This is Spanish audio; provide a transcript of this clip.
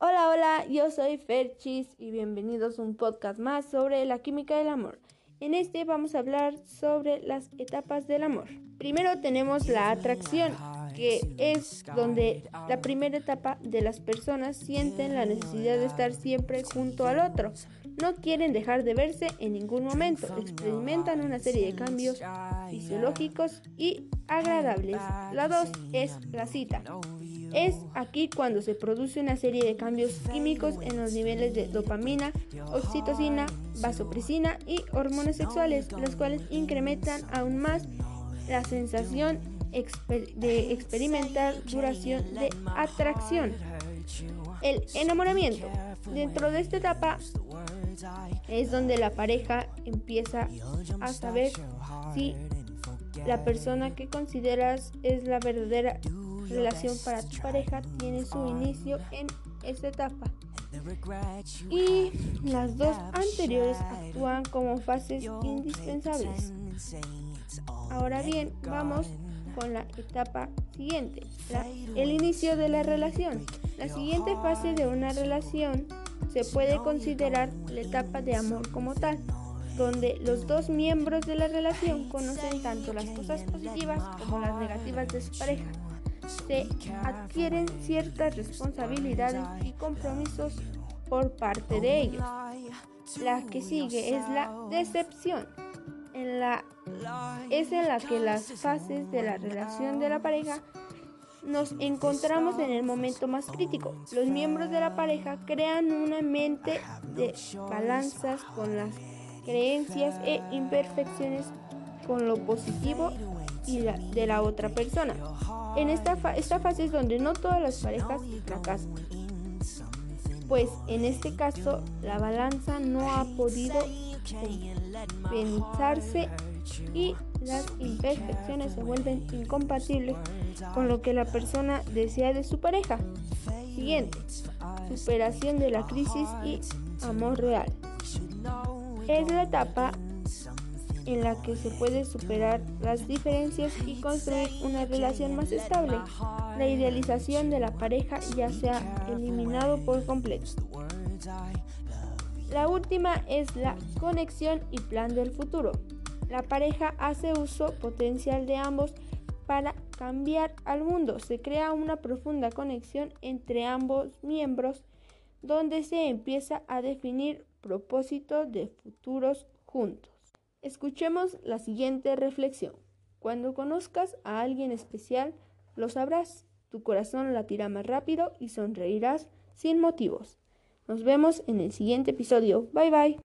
Hola, hola, yo soy Ferchis y bienvenidos a un podcast más sobre la química del amor. En este vamos a hablar sobre las etapas del amor. Primero tenemos la atracción, que es donde la primera etapa de las personas sienten la necesidad de estar siempre junto al otro. No quieren dejar de verse en ningún momento. Experimentan una serie de cambios fisiológicos y agradables. La dos es la cita. Es aquí cuando se produce una serie de cambios químicos en los niveles de dopamina, oxitocina, vasopresina y hormonas sexuales, los cuales incrementan aún más la sensación de experimentar duración de atracción. El enamoramiento. Dentro de esta etapa es donde la pareja empieza a saber si la persona que consideras es la verdadera relación para tu pareja tiene su inicio en esta etapa. Y las dos anteriores actúan como fases indispensables. Ahora bien, vamos con la etapa siguiente, el inicio de la relación. La siguiente fase de una relación se puede considerar la etapa de amor como tal, donde los dos miembros de la relación conocen tanto las cosas positivas como las negativas de su pareja se adquieren ciertas responsabilidades y compromisos por parte de ellos. La que sigue es la decepción. La, es en la que las fases de la relación de la pareja nos encontramos en el momento más crítico. Los miembros de la pareja crean una mente de balanzas con las creencias e imperfecciones con lo positivo y de la otra persona. En esta, esta fase es donde no todas las parejas fracasan, pues en este caso la balanza no ha podido pensarse y las imperfecciones se vuelven incompatibles con lo que la persona desea de su pareja. Siguiente, superación de la crisis y amor real. Es la etapa en la que se puede superar las diferencias y construir una relación más estable. La idealización de la pareja ya se ha eliminado por completo. La última es la conexión y plan del futuro. La pareja hace uso potencial de ambos para cambiar al mundo. Se crea una profunda conexión entre ambos miembros donde se empieza a definir propósitos de futuros juntos. Escuchemos la siguiente reflexión. Cuando conozcas a alguien especial, lo sabrás. Tu corazón latirá más rápido y sonreirás sin motivos. Nos vemos en el siguiente episodio. Bye bye.